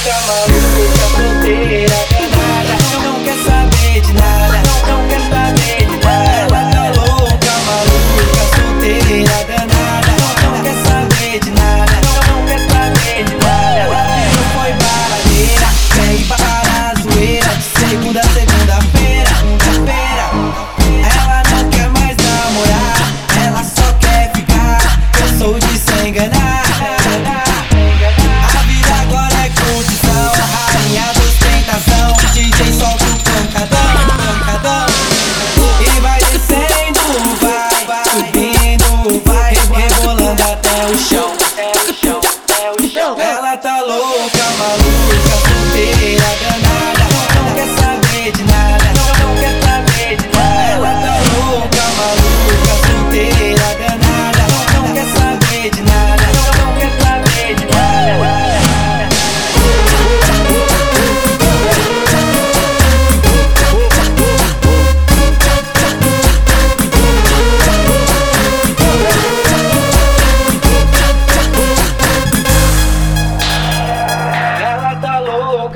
Maluca, maluca, tá solteira, danada. Não quer saber de nada Não quer saber de nada. Ela tá louca, maluca, solteira, danada. Não quer saber de nada Não quer saber de nada. Não foi baladeira Vem parar a zoeira De segunda a segunda-feira Espera Ela não quer mais namorar Ela só quer ficar. Eu sou de sem enganar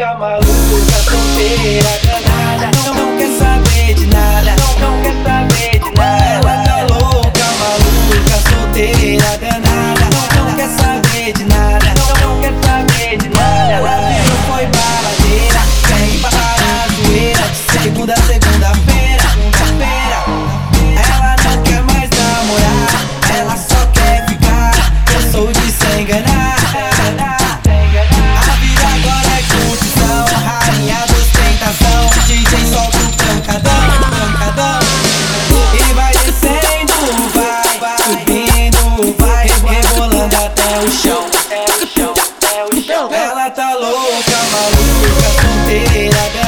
ficar maluco na fronteira. tu vai rebolando até o chão. Até o chão, até o chão. Então. Ela tá louca, maluca, solteira,